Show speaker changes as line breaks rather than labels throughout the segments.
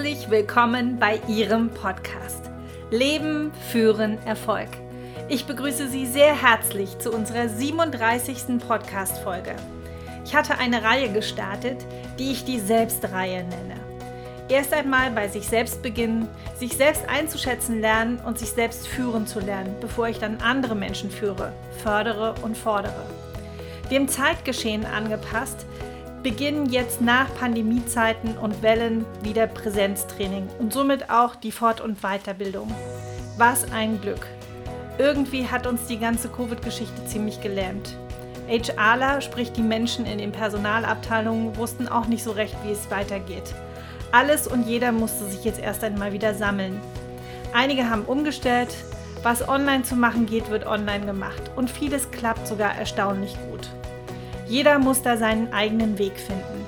Herzlich willkommen bei Ihrem Podcast Leben, Führen, Erfolg. Ich begrüße Sie sehr herzlich zu unserer 37. Podcast-Folge. Ich hatte eine Reihe gestartet, die ich die Selbstreihe nenne. Erst einmal bei sich selbst beginnen, sich selbst einzuschätzen lernen und sich selbst führen zu lernen, bevor ich dann andere Menschen führe, fördere und fordere. Dem Zeitgeschehen angepasst, beginnen jetzt nach Pandemiezeiten und Wellen wieder Präsenztraining und somit auch die Fort- und Weiterbildung. Was ein Glück. Irgendwie hat uns die ganze Covid-Geschichte ziemlich gelähmt. HRler, sprich die Menschen in den Personalabteilungen, wussten auch nicht so recht, wie es weitergeht. Alles und jeder musste sich jetzt erst einmal wieder sammeln. Einige haben umgestellt, was online zu machen geht, wird online gemacht und vieles klappt sogar erstaunlich gut. Jeder muss da seinen eigenen Weg finden.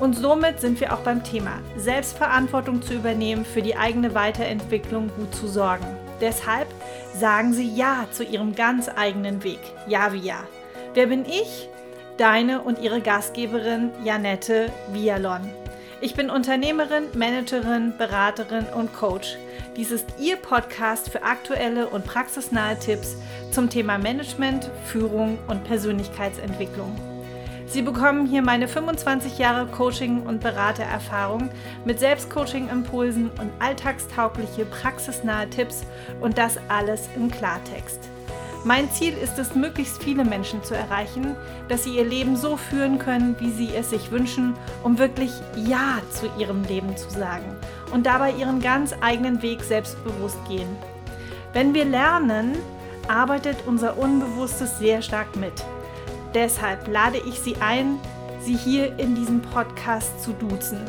Und somit sind wir auch beim Thema, Selbstverantwortung zu übernehmen, für die eigene Weiterentwicklung gut zu sorgen. Deshalb sagen Sie Ja zu Ihrem ganz eigenen Weg. Ja wie Ja. Wer bin ich? Deine und Ihre Gastgeberin Janette Vialon. Ich bin Unternehmerin, Managerin, Beraterin und Coach. Dies ist Ihr Podcast für aktuelle und praxisnahe Tipps zum Thema Management, Führung und Persönlichkeitsentwicklung. Sie bekommen hier meine 25 Jahre Coaching- und Beratererfahrung mit Selbstcoaching-Impulsen und alltagstaugliche, praxisnahe Tipps und das alles im Klartext. Mein Ziel ist es, möglichst viele Menschen zu erreichen, dass sie ihr Leben so führen können, wie sie es sich wünschen, um wirklich Ja zu ihrem Leben zu sagen und dabei ihren ganz eigenen Weg selbstbewusst gehen. Wenn wir lernen, arbeitet unser Unbewusstes sehr stark mit. Deshalb lade ich Sie ein, Sie hier in diesem Podcast zu duzen.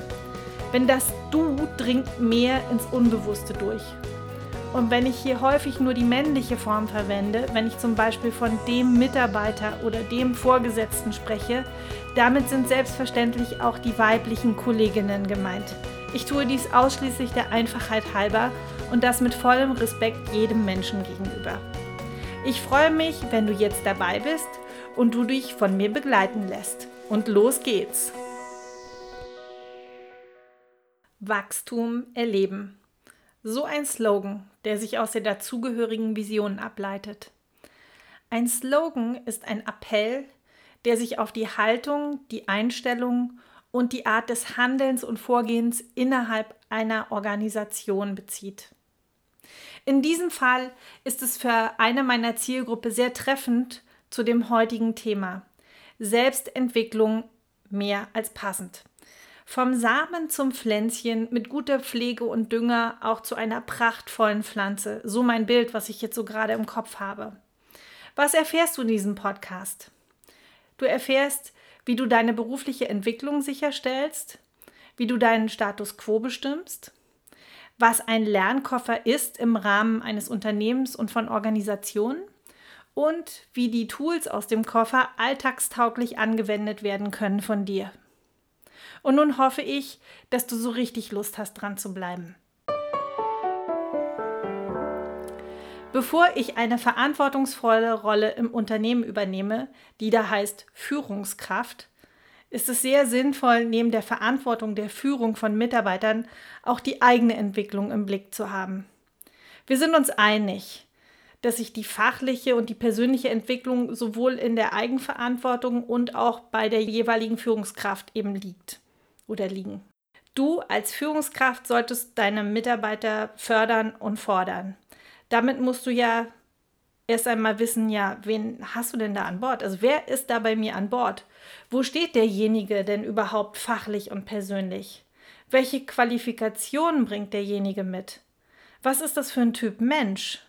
Wenn das Du dringt mehr ins Unbewusste durch. Und wenn ich hier häufig nur die männliche Form verwende, wenn ich zum Beispiel von dem Mitarbeiter oder dem Vorgesetzten spreche, damit sind selbstverständlich auch die weiblichen Kolleginnen gemeint. Ich tue dies ausschließlich der Einfachheit halber und das mit vollem Respekt jedem Menschen gegenüber. Ich freue mich, wenn du jetzt dabei bist und du dich von mir begleiten lässt. Und los geht's! Wachstum erleben. So ein Slogan, der sich aus der dazugehörigen Vision ableitet. Ein Slogan ist ein Appell, der sich auf die Haltung, die Einstellung und die Art des Handelns und Vorgehens innerhalb einer Organisation bezieht. In diesem Fall ist es für eine meiner Zielgruppe sehr treffend zu dem heutigen Thema. Selbstentwicklung mehr als passend. Vom Samen zum Pflänzchen mit guter Pflege und Dünger auch zu einer prachtvollen Pflanze. So mein Bild, was ich jetzt so gerade im Kopf habe. Was erfährst du in diesem Podcast? Du erfährst, wie du deine berufliche Entwicklung sicherstellst, wie du deinen Status quo bestimmst, was ein Lernkoffer ist im Rahmen eines Unternehmens und von Organisationen und wie die Tools aus dem Koffer alltagstauglich angewendet werden können von dir. Und nun hoffe ich, dass du so richtig Lust hast, dran zu bleiben. Bevor ich eine verantwortungsvolle Rolle im Unternehmen übernehme, die da heißt Führungskraft, ist es sehr sinnvoll, neben der Verantwortung der Führung von Mitarbeitern auch die eigene Entwicklung im Blick zu haben. Wir sind uns einig, dass sich die fachliche und die persönliche Entwicklung sowohl in der Eigenverantwortung und auch bei der jeweiligen Führungskraft eben liegt oder liegen. Du als Führungskraft solltest deine Mitarbeiter fördern und fordern. Damit musst du ja erst einmal wissen, ja, wen hast du denn da an Bord? Also wer ist da bei mir an Bord? Wo steht derjenige denn überhaupt fachlich und persönlich? Welche Qualifikationen bringt derjenige mit? Was ist das für ein Typ Mensch?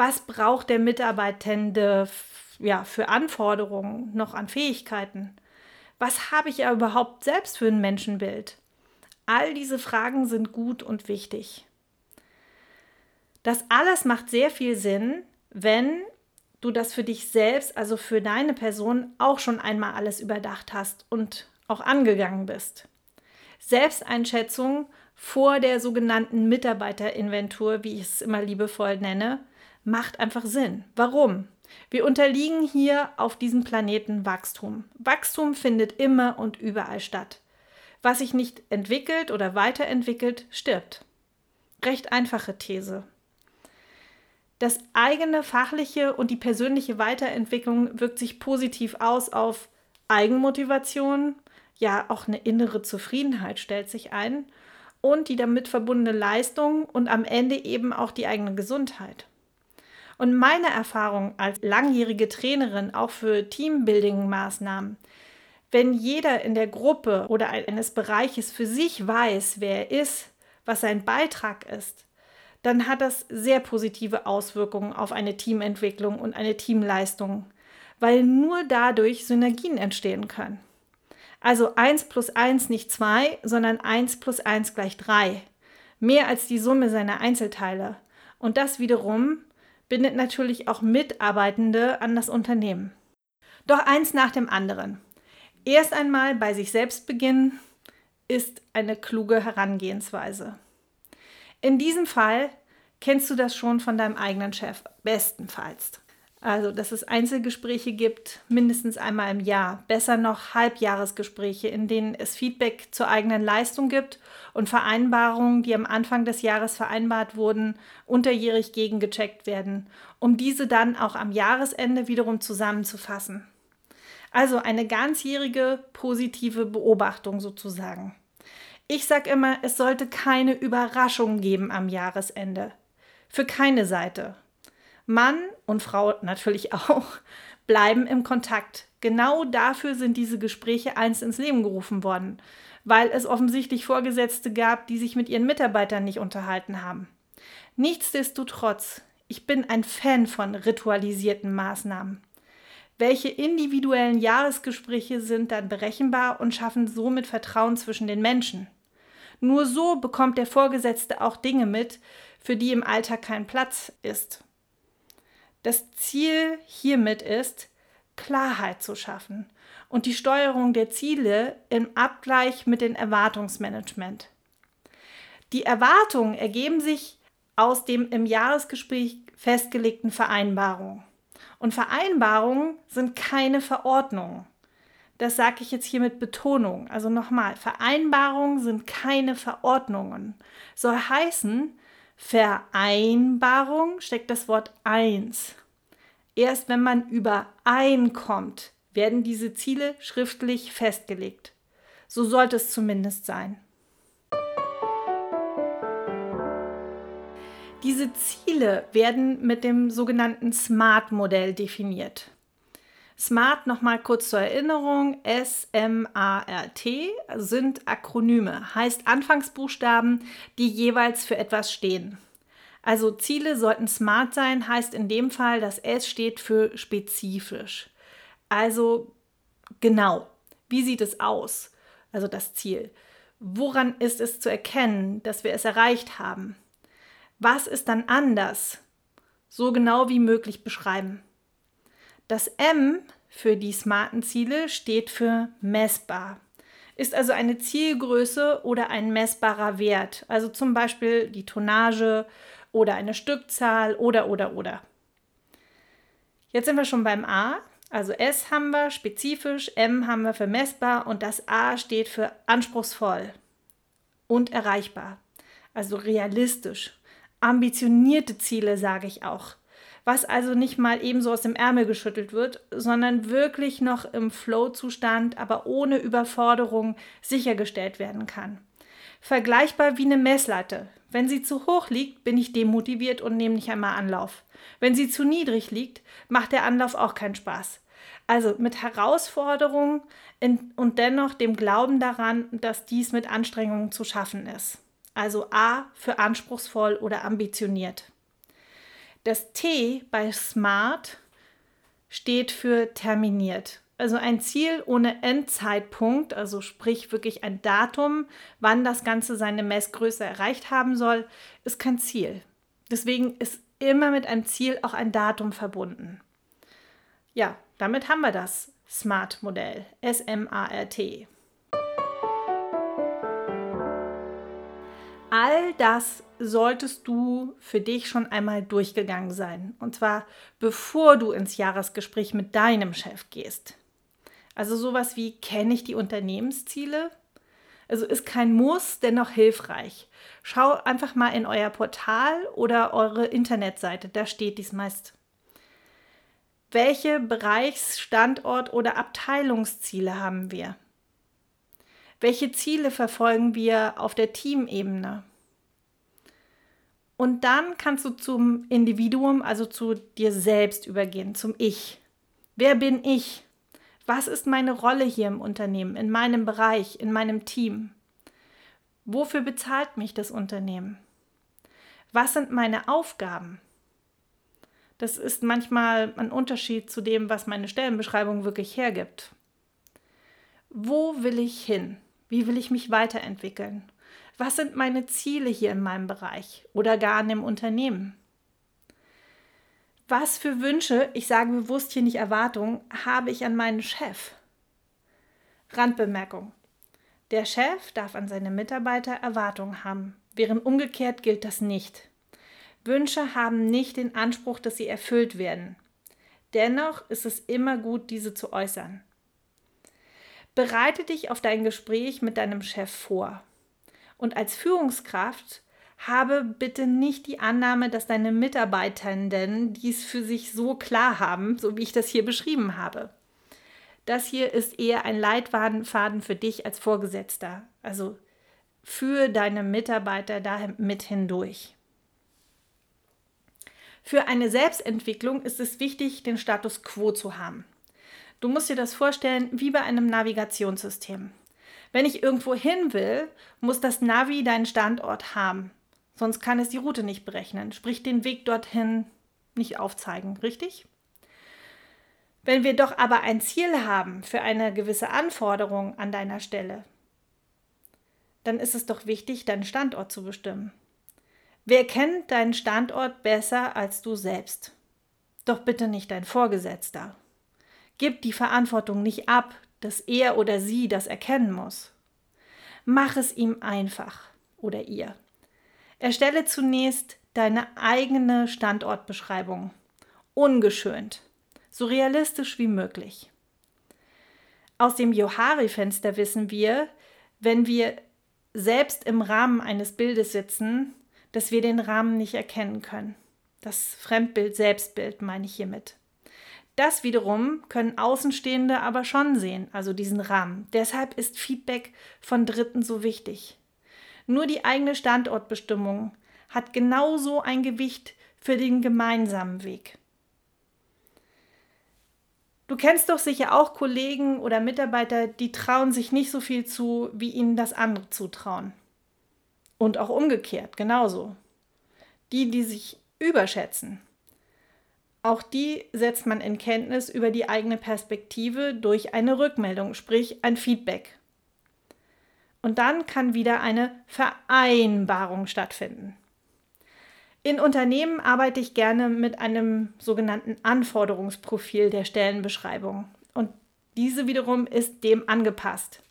was braucht der Mitarbeitende ja, für Anforderungen noch an Fähigkeiten? Was habe ich ja überhaupt selbst für ein Menschenbild? All diese Fragen sind gut und wichtig. Das alles macht sehr viel Sinn, wenn du das für dich selbst, also für deine Person, auch schon einmal alles überdacht hast und auch angegangen bist. Selbsteinschätzung vor der sogenannten Mitarbeiterinventur, wie ich es immer liebevoll nenne, macht einfach Sinn. Warum? Wir unterliegen hier auf diesem Planeten Wachstum. Wachstum findet immer und überall statt. Was sich nicht entwickelt oder weiterentwickelt, stirbt. Recht einfache These. Das eigene fachliche und die persönliche Weiterentwicklung wirkt sich positiv aus auf Eigenmotivation, ja auch eine innere Zufriedenheit stellt sich ein und die damit verbundene Leistung und am Ende eben auch die eigene Gesundheit. Und meine Erfahrung als langjährige Trainerin auch für Teambuilding-Maßnahmen, wenn jeder in der Gruppe oder eines Bereiches für sich weiß, wer er ist, was sein Beitrag ist, dann hat das sehr positive Auswirkungen auf eine Teamentwicklung und eine Teamleistung, weil nur dadurch Synergien entstehen können. Also 1 plus 1 nicht 2, sondern 1 plus 1 gleich 3. Mehr als die Summe seiner Einzelteile. Und das wiederum bindet natürlich auch Mitarbeitende an das Unternehmen. Doch eins nach dem anderen. Erst einmal bei sich selbst beginnen ist eine kluge Herangehensweise. In diesem Fall kennst du das schon von deinem eigenen Chef, bestenfalls. Also, dass es Einzelgespräche gibt, mindestens einmal im Jahr. Besser noch Halbjahresgespräche, in denen es Feedback zur eigenen Leistung gibt und Vereinbarungen, die am Anfang des Jahres vereinbart wurden, unterjährig gegengecheckt werden, um diese dann auch am Jahresende wiederum zusammenzufassen. Also eine ganzjährige positive Beobachtung sozusagen. Ich sage immer, es sollte keine Überraschung geben am Jahresende. Für keine Seite. Mann und Frau natürlich auch bleiben im Kontakt. Genau dafür sind diese Gespräche einst ins Leben gerufen worden, weil es offensichtlich Vorgesetzte gab, die sich mit ihren Mitarbeitern nicht unterhalten haben. Nichtsdestotrotz, ich bin ein Fan von ritualisierten Maßnahmen. Welche individuellen Jahresgespräche sind dann berechenbar und schaffen somit Vertrauen zwischen den Menschen? Nur so bekommt der Vorgesetzte auch Dinge mit, für die im Alltag kein Platz ist. Das Ziel hiermit ist, Klarheit zu schaffen und die Steuerung der Ziele im Abgleich mit dem Erwartungsmanagement. Die Erwartungen ergeben sich aus dem im Jahresgespräch festgelegten Vereinbarungen. Und Vereinbarungen sind keine Verordnungen. Das sage ich jetzt hier mit Betonung. Also nochmal, Vereinbarungen sind keine Verordnungen. Soll heißen, Vereinbarung steckt das Wort eins. Erst wenn man übereinkommt, werden diese Ziele schriftlich festgelegt. So sollte es zumindest sein. Diese Ziele werden mit dem sogenannten SMART-Modell definiert. SMART nochmal kurz zur Erinnerung, S-M-A-R-T sind Akronyme, heißt Anfangsbuchstaben, die jeweils für etwas stehen. Also Ziele sollten SMART sein, heißt in dem Fall, dass S steht für spezifisch. Also genau, wie sieht es aus? Also das Ziel. Woran ist es zu erkennen, dass wir es erreicht haben? Was ist dann anders? So genau wie möglich beschreiben. Das M für die smarten Ziele steht für messbar. Ist also eine Zielgröße oder ein messbarer Wert, also zum Beispiel die Tonnage oder eine Stückzahl oder oder oder. Jetzt sind wir schon beim A. Also S haben wir spezifisch, M haben wir für messbar und das A steht für anspruchsvoll und erreichbar. Also realistisch. Ambitionierte Ziele sage ich auch was also nicht mal ebenso aus dem Ärmel geschüttelt wird, sondern wirklich noch im Flow-Zustand, aber ohne Überforderung sichergestellt werden kann. Vergleichbar wie eine Messlatte. Wenn sie zu hoch liegt, bin ich demotiviert und nehme nicht einmal Anlauf. Wenn sie zu niedrig liegt, macht der Anlauf auch keinen Spaß. Also mit Herausforderungen und dennoch dem Glauben daran, dass dies mit Anstrengungen zu schaffen ist. Also A für anspruchsvoll oder ambitioniert. Das T bei SMART steht für terminiert. Also ein Ziel ohne Endzeitpunkt, also sprich wirklich ein Datum, wann das Ganze seine Messgröße erreicht haben soll, ist kein Ziel. Deswegen ist immer mit einem Ziel auch ein Datum verbunden. Ja, damit haben wir das SMART-Modell, S-M-A-R-T. All das solltest du für dich schon einmal durchgegangen sein. Und zwar bevor du ins Jahresgespräch mit deinem Chef gehst. Also sowas wie, kenne ich die Unternehmensziele? Also ist kein Muss, dennoch hilfreich. Schau einfach mal in euer Portal oder eure Internetseite, da steht dies meist. Welche Bereichs-, Standort- oder Abteilungsziele haben wir? Welche Ziele verfolgen wir auf der Teamebene? Und dann kannst du zum Individuum, also zu dir selbst übergehen, zum Ich. Wer bin ich? Was ist meine Rolle hier im Unternehmen, in meinem Bereich, in meinem Team? Wofür bezahlt mich das Unternehmen? Was sind meine Aufgaben? Das ist manchmal ein Unterschied zu dem, was meine Stellenbeschreibung wirklich hergibt. Wo will ich hin? Wie will ich mich weiterentwickeln? Was sind meine Ziele hier in meinem Bereich oder gar in dem Unternehmen? Was für Wünsche, ich sage bewusst hier nicht Erwartungen, habe ich an meinen Chef? Randbemerkung. Der Chef darf an seine Mitarbeiter Erwartungen haben, während umgekehrt gilt das nicht. Wünsche haben nicht den Anspruch, dass sie erfüllt werden. Dennoch ist es immer gut, diese zu äußern. Bereite dich auf dein Gespräch mit deinem Chef vor. Und als Führungskraft habe bitte nicht die Annahme, dass deine Mitarbeitenden dies für sich so klar haben, so wie ich das hier beschrieben habe. Das hier ist eher ein Leitfaden für dich als Vorgesetzter, also für deine Mitarbeiter da mit hindurch. Für eine Selbstentwicklung ist es wichtig, den Status quo zu haben. Du musst dir das vorstellen wie bei einem Navigationssystem. Wenn ich irgendwo hin will, muss das Navi deinen Standort haben. Sonst kann es die Route nicht berechnen, sprich den Weg dorthin nicht aufzeigen, richtig? Wenn wir doch aber ein Ziel haben für eine gewisse Anforderung an deiner Stelle, dann ist es doch wichtig, deinen Standort zu bestimmen. Wer kennt deinen Standort besser als du selbst? Doch bitte nicht dein Vorgesetzter. Gib die Verantwortung nicht ab, dass er oder sie das erkennen muss. Mach es ihm einfach oder ihr. Erstelle zunächst deine eigene Standortbeschreibung. Ungeschönt, so realistisch wie möglich. Aus dem Johari-Fenster wissen wir, wenn wir selbst im Rahmen eines Bildes sitzen, dass wir den Rahmen nicht erkennen können. Das Fremdbild, Selbstbild meine ich hiermit. Das wiederum können Außenstehende aber schon sehen, also diesen Rahmen. Deshalb ist Feedback von Dritten so wichtig. Nur die eigene Standortbestimmung hat genauso ein Gewicht für den gemeinsamen Weg. Du kennst doch sicher auch Kollegen oder Mitarbeiter, die trauen sich nicht so viel zu, wie ihnen das andere zutrauen. Und auch umgekehrt, genauso. Die, die sich überschätzen. Auch die setzt man in Kenntnis über die eigene Perspektive durch eine Rückmeldung, sprich ein Feedback. Und dann kann wieder eine Vereinbarung stattfinden. In Unternehmen arbeite ich gerne mit einem sogenannten Anforderungsprofil der Stellenbeschreibung. Und diese wiederum ist dem angepasst.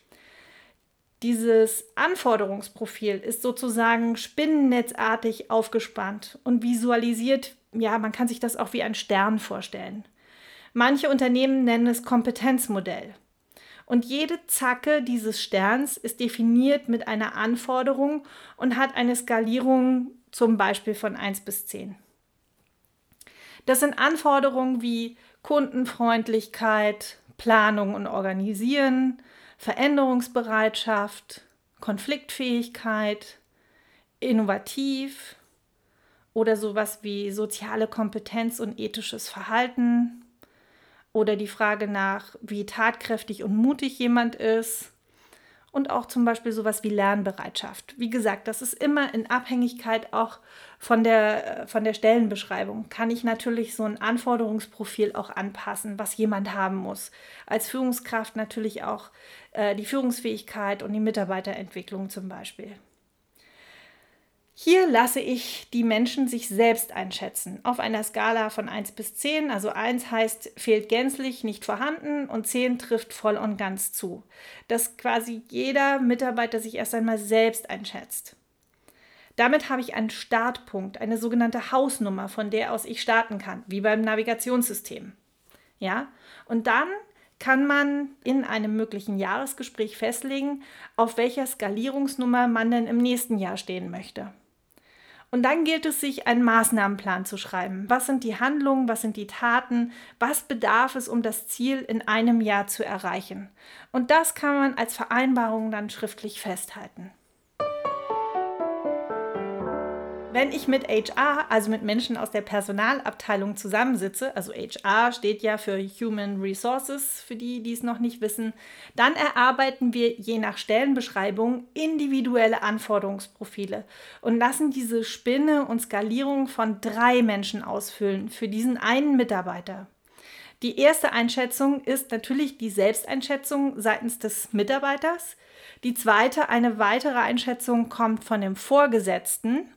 Dieses Anforderungsprofil ist sozusagen spinnennetzartig aufgespannt und visualisiert, ja, man kann sich das auch wie ein Stern vorstellen. Manche Unternehmen nennen es Kompetenzmodell. Und jede Zacke dieses Sterns ist definiert mit einer Anforderung und hat eine Skalierung zum Beispiel von 1 bis 10. Das sind Anforderungen wie Kundenfreundlichkeit, Planung und Organisieren, Veränderungsbereitschaft, Konfliktfähigkeit, innovativ oder sowas wie soziale Kompetenz und ethisches Verhalten, oder die Frage nach, wie tatkräftig und mutig jemand ist und auch zum Beispiel sowas wie Lernbereitschaft. Wie gesagt, das ist immer in Abhängigkeit auch von der, von der Stellenbeschreibung. Kann ich natürlich so ein Anforderungsprofil auch anpassen, was jemand haben muss. Als Führungskraft natürlich auch äh, die Führungsfähigkeit und die Mitarbeiterentwicklung zum Beispiel. Hier lasse ich die Menschen sich selbst einschätzen. Auf einer Skala von 1 bis 10. Also 1 heißt fehlt gänzlich, nicht vorhanden und 10 trifft voll und ganz zu. Dass quasi jeder Mitarbeiter sich erst einmal selbst einschätzt. Damit habe ich einen Startpunkt, eine sogenannte Hausnummer, von der aus ich starten kann, wie beim Navigationssystem. Ja? Und dann kann man in einem möglichen Jahresgespräch festlegen, auf welcher Skalierungsnummer man denn im nächsten Jahr stehen möchte. Und dann gilt es, sich einen Maßnahmenplan zu schreiben. Was sind die Handlungen, was sind die Taten, was bedarf es, um das Ziel in einem Jahr zu erreichen. Und das kann man als Vereinbarung dann schriftlich festhalten. Wenn ich mit HR, also mit Menschen aus der Personalabteilung zusammensitze, also HR steht ja für Human Resources, für die, die es noch nicht wissen, dann erarbeiten wir je nach Stellenbeschreibung individuelle Anforderungsprofile und lassen diese Spinne und Skalierung von drei Menschen ausfüllen für diesen einen Mitarbeiter. Die erste Einschätzung ist natürlich die Selbsteinschätzung seitens des Mitarbeiters. Die zweite, eine weitere Einschätzung kommt von dem Vorgesetzten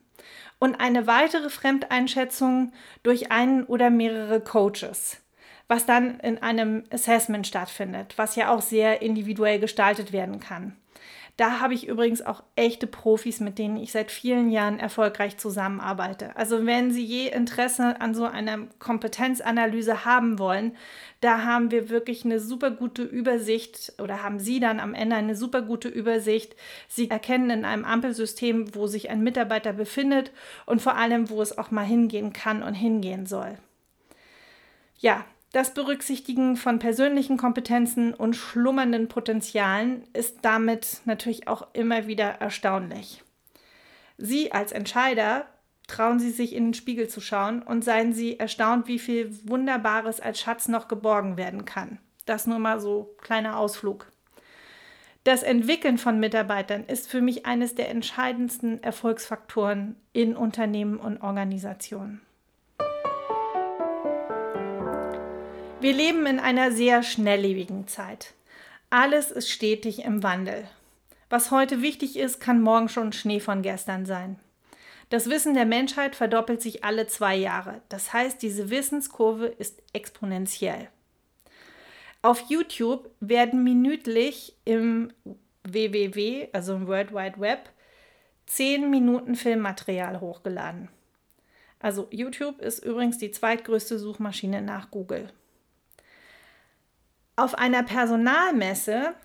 und eine weitere Fremdeinschätzung durch einen oder mehrere Coaches, was dann in einem Assessment stattfindet, was ja auch sehr individuell gestaltet werden kann. Da habe ich übrigens auch echte Profis, mit denen ich seit vielen Jahren erfolgreich zusammenarbeite. Also wenn Sie je Interesse an so einer Kompetenzanalyse haben wollen, da haben wir wirklich eine super gute Übersicht oder haben Sie dann am Ende eine super gute Übersicht. Sie erkennen in einem Ampelsystem, wo sich ein Mitarbeiter befindet und vor allem, wo es auch mal hingehen kann und hingehen soll. Ja, das Berücksichtigen von persönlichen Kompetenzen und schlummernden Potenzialen ist damit natürlich auch immer wieder erstaunlich. Sie als Entscheider trauen Sie sich in den Spiegel zu schauen und seien Sie erstaunt, wie viel Wunderbares als Schatz noch geborgen werden kann. Das nur mal so kleiner Ausflug. Das Entwickeln von Mitarbeitern ist für mich eines der entscheidendsten Erfolgsfaktoren in Unternehmen und Organisationen. Wir leben in einer sehr schnelllebigen Zeit. Alles ist stetig im Wandel. Was heute wichtig ist, kann morgen schon Schnee von gestern sein. Das Wissen der Menschheit verdoppelt sich alle zwei Jahre. Das heißt, diese Wissenskurve ist exponentiell. Auf YouTube werden minütlich im WWW, also im World Wide Web, 10 Minuten Filmmaterial hochgeladen. Also YouTube ist übrigens die zweitgrößte Suchmaschine nach Google. Auf einer Personalmesse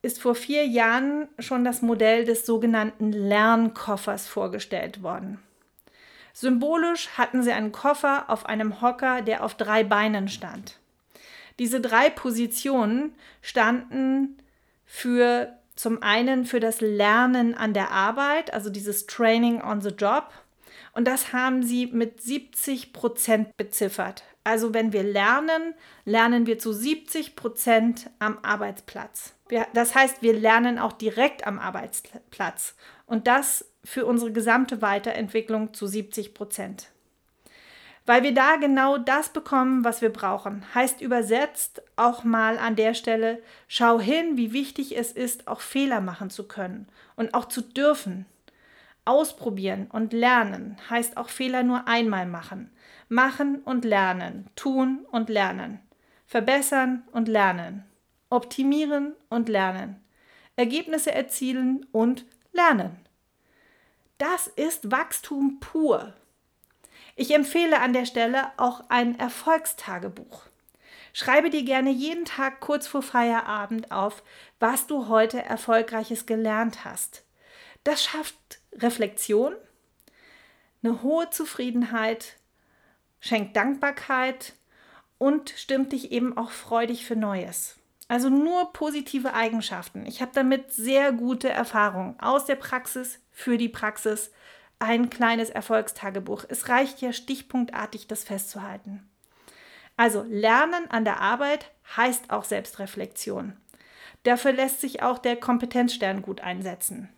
ist vor vier Jahren schon das Modell des sogenannten Lernkoffers vorgestellt worden. Symbolisch hatten sie einen Koffer auf einem Hocker, der auf drei Beinen stand. Diese drei Positionen standen für zum einen für das Lernen an der Arbeit, also dieses Training on the Job. Und das haben sie mit 70 Prozent beziffert. Also wenn wir lernen, lernen wir zu 70 Prozent am Arbeitsplatz. Wir, das heißt, wir lernen auch direkt am Arbeitsplatz. Und das für unsere gesamte Weiterentwicklung zu 70 Prozent. Weil wir da genau das bekommen, was wir brauchen. Heißt übersetzt auch mal an der Stelle, schau hin, wie wichtig es ist, auch Fehler machen zu können und auch zu dürfen. Ausprobieren und lernen heißt auch Fehler nur einmal machen. Machen und lernen, tun und lernen, verbessern und lernen, optimieren und lernen, Ergebnisse erzielen und lernen. Das ist Wachstum pur. Ich empfehle an der Stelle auch ein Erfolgstagebuch. Schreibe dir gerne jeden Tag kurz vor Feierabend auf, was du heute Erfolgreiches gelernt hast. Das schafft Reflexion, eine hohe Zufriedenheit schenkt Dankbarkeit und stimmt dich eben auch freudig für Neues. Also nur positive Eigenschaften. Ich habe damit sehr gute Erfahrungen aus der Praxis für die Praxis. Ein kleines Erfolgstagebuch. Es reicht ja stichpunktartig, das festzuhalten. Also Lernen an der Arbeit heißt auch Selbstreflexion. Dafür lässt sich auch der Kompetenzstern gut einsetzen.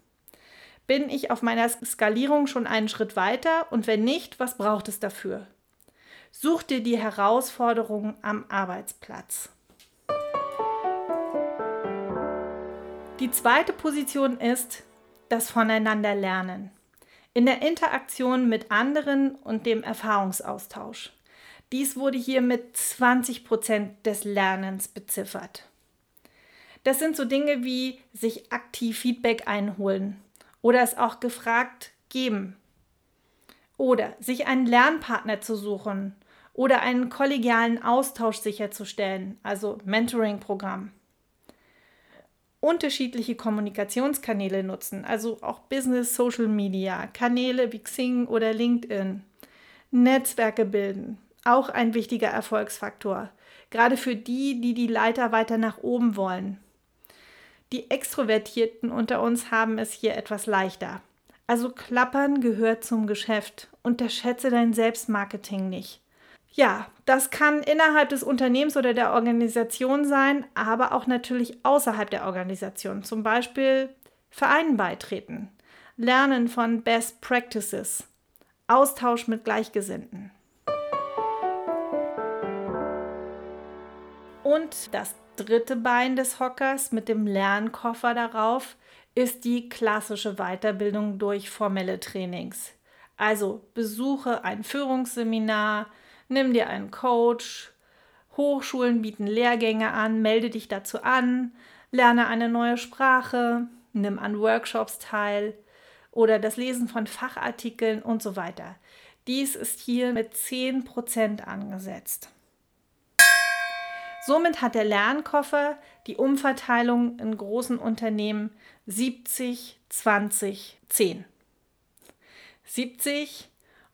Bin ich auf meiner Skalierung schon einen Schritt weiter und wenn nicht, was braucht es dafür? Such dir die Herausforderungen am Arbeitsplatz. Die zweite Position ist das Voneinanderlernen. In der Interaktion mit anderen und dem Erfahrungsaustausch. Dies wurde hier mit 20 Prozent des Lernens beziffert. Das sind so Dinge wie sich aktiv Feedback einholen oder es auch gefragt geben oder sich einen Lernpartner zu suchen oder einen kollegialen Austausch sicherzustellen, also Mentoring-Programm. Unterschiedliche Kommunikationskanäle nutzen, also auch Business, Social Media, Kanäle wie Xing oder LinkedIn. Netzwerke bilden, auch ein wichtiger Erfolgsfaktor, gerade für die, die die Leiter weiter nach oben wollen. Die Extrovertierten unter uns haben es hier etwas leichter. Also klappern gehört zum Geschäft. Unterschätze dein Selbstmarketing nicht. Ja, das kann innerhalb des Unternehmens oder der Organisation sein, aber auch natürlich außerhalb der Organisation. Zum Beispiel Vereinen beitreten, Lernen von Best Practices, Austausch mit Gleichgesinnten. Und das dritte Bein des Hockers mit dem Lernkoffer darauf ist die klassische Weiterbildung durch formelle Trainings. Also besuche ein Führungsseminar, nimm dir einen Coach, Hochschulen bieten Lehrgänge an, melde dich dazu an, lerne eine neue Sprache, nimm an Workshops teil oder das Lesen von Fachartikeln und so weiter. Dies ist hier mit 10% angesetzt. Somit hat der Lernkoffer die Umverteilung in großen Unternehmen 70, 20, 10. 70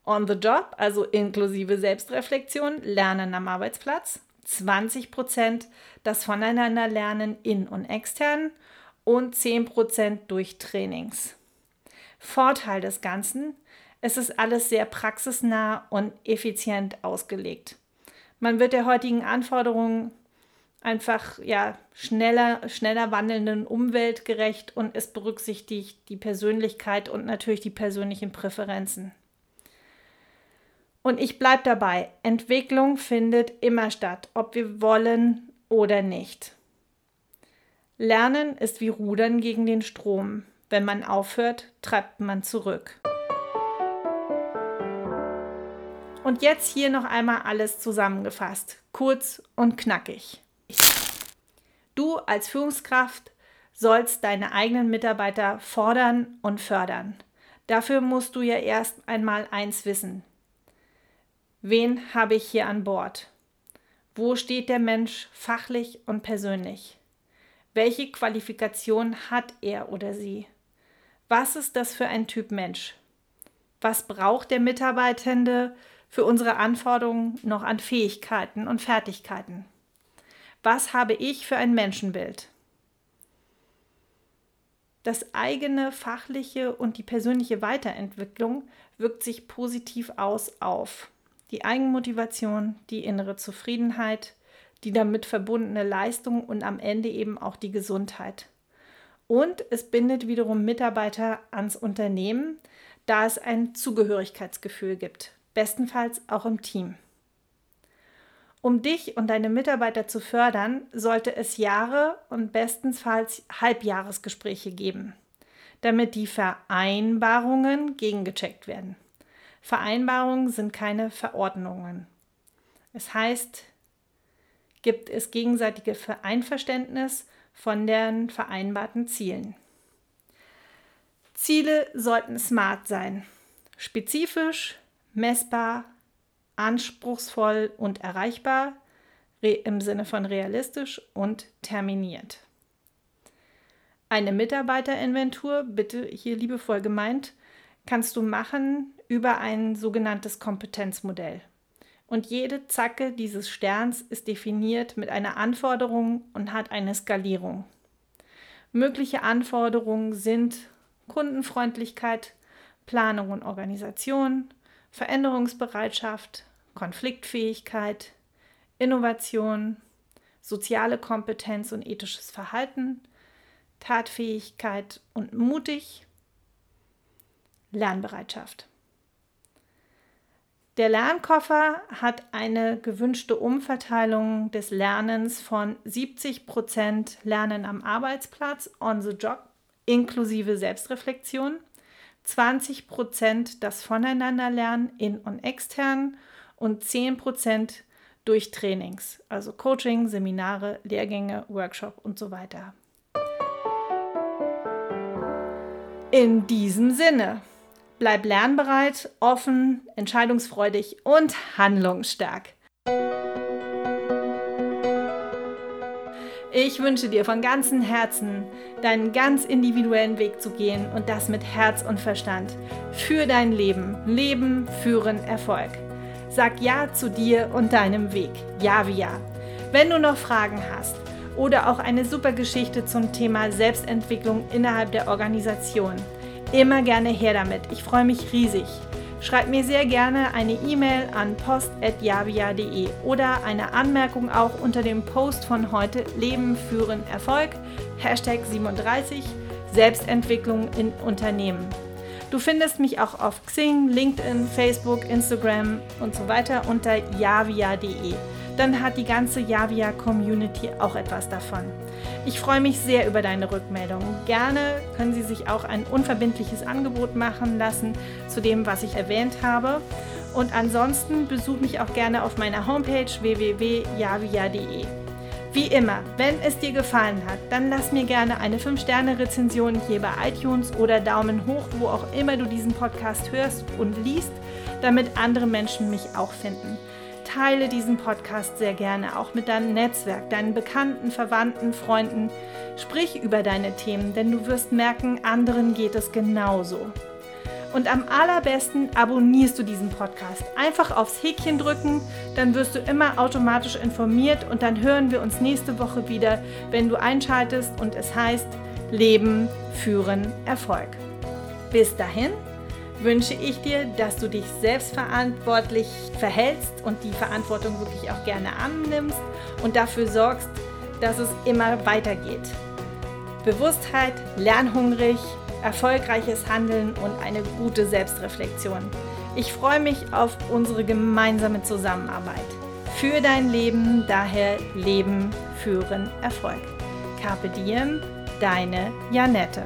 on the job, also inklusive Selbstreflexion, Lernen am Arbeitsplatz, 20 Prozent das Voneinanderlernen in und extern und 10 Prozent durch Trainings. Vorteil des Ganzen, es ist alles sehr praxisnah und effizient ausgelegt. Man wird der heutigen Anforderungen einfach ja schneller, schneller wandelnden Umwelt gerecht und es berücksichtigt die Persönlichkeit und natürlich die persönlichen Präferenzen. Und ich bleibe dabei, Entwicklung findet immer statt, ob wir wollen oder nicht. Lernen ist wie Rudern gegen den Strom. Wenn man aufhört, treibt man zurück. Und jetzt hier noch einmal alles zusammengefasst, kurz und knackig. Du als Führungskraft sollst deine eigenen Mitarbeiter fordern und fördern. Dafür musst du ja erst einmal eins wissen. Wen habe ich hier an Bord? Wo steht der Mensch fachlich und persönlich? Welche Qualifikation hat er oder sie? Was ist das für ein Typ Mensch? Was braucht der Mitarbeitende für unsere Anforderungen noch an Fähigkeiten und Fertigkeiten? Was habe ich für ein Menschenbild? Das eigene fachliche und die persönliche Weiterentwicklung wirkt sich positiv aus auf die Eigenmotivation, die innere Zufriedenheit, die damit verbundene Leistung und am Ende eben auch die Gesundheit. Und es bindet wiederum Mitarbeiter ans Unternehmen, da es ein Zugehörigkeitsgefühl gibt, bestenfalls auch im Team. Um dich und deine Mitarbeiter zu fördern, sollte es Jahre und bestenfalls Halbjahresgespräche geben, damit die Vereinbarungen gegengecheckt werden. Vereinbarungen sind keine Verordnungen. Es heißt, gibt es gegenseitige Einverständnis von den vereinbarten Zielen. Ziele sollten smart sein, spezifisch, messbar, anspruchsvoll und erreichbar im Sinne von realistisch und terminiert. Eine Mitarbeiterinventur, bitte hier liebevoll gemeint, kannst du machen über ein sogenanntes Kompetenzmodell. Und jede Zacke dieses Sterns ist definiert mit einer Anforderung und hat eine Skalierung. Mögliche Anforderungen sind Kundenfreundlichkeit, Planung und Organisation, Veränderungsbereitschaft, Konfliktfähigkeit, Innovation, soziale Kompetenz und ethisches Verhalten, Tatfähigkeit und mutig, Lernbereitschaft. Der Lernkoffer hat eine gewünschte Umverteilung des Lernens von 70% Lernen am Arbeitsplatz, on the job, inklusive Selbstreflexion, 20% das Voneinanderlernen in und extern und 10% durch Trainings, also Coaching, Seminare, Lehrgänge, Workshop und so weiter. In diesem Sinne Bleib lernbereit, offen, entscheidungsfreudig und handlungsstark. Ich wünsche dir von ganzem Herzen, deinen ganz individuellen Weg zu gehen und das mit Herz und Verstand. Für dein Leben. Leben, führen, Erfolg. Sag Ja zu dir und deinem Weg. Ja wie Ja. Wenn du noch Fragen hast oder auch eine super Geschichte zum Thema Selbstentwicklung innerhalb der Organisation, immer gerne her damit. Ich freue mich riesig. Schreib mir sehr gerne eine E-Mail an post.javia.de oder eine Anmerkung auch unter dem Post von heute Leben führen Erfolg, Hashtag 37, Selbstentwicklung in Unternehmen. Du findest mich auch auf Xing, LinkedIn, Facebook, Instagram und so weiter unter javia.de dann hat die ganze Javia Community auch etwas davon. Ich freue mich sehr über deine Rückmeldung. Gerne können Sie sich auch ein unverbindliches Angebot machen lassen zu dem, was ich erwähnt habe. Und ansonsten besuch mich auch gerne auf meiner Homepage www.javia.de. Wie immer, wenn es dir gefallen hat, dann lass mir gerne eine 5-Sterne-Rezension hier bei iTunes oder Daumen hoch, wo auch immer du diesen Podcast hörst und liest, damit andere Menschen mich auch finden teile diesen Podcast sehr gerne, auch mit deinem Netzwerk, deinen Bekannten, Verwandten, Freunden. Sprich über deine Themen, denn du wirst merken, anderen geht es genauso. Und am allerbesten abonnierst du diesen Podcast. Einfach aufs Häkchen drücken, dann wirst du immer automatisch informiert und dann hören wir uns nächste Woche wieder, wenn du einschaltest und es heißt Leben, Führen, Erfolg. Bis dahin wünsche ich dir, dass du dich selbstverantwortlich verhältst und die Verantwortung wirklich auch gerne annimmst und dafür sorgst, dass es immer weitergeht. Bewusstheit, lernhungrig, erfolgreiches Handeln und eine gute Selbstreflexion. Ich freue mich auf unsere gemeinsame Zusammenarbeit. Für dein Leben, daher Leben, Führen, Erfolg. Carpe Diem, deine Janette.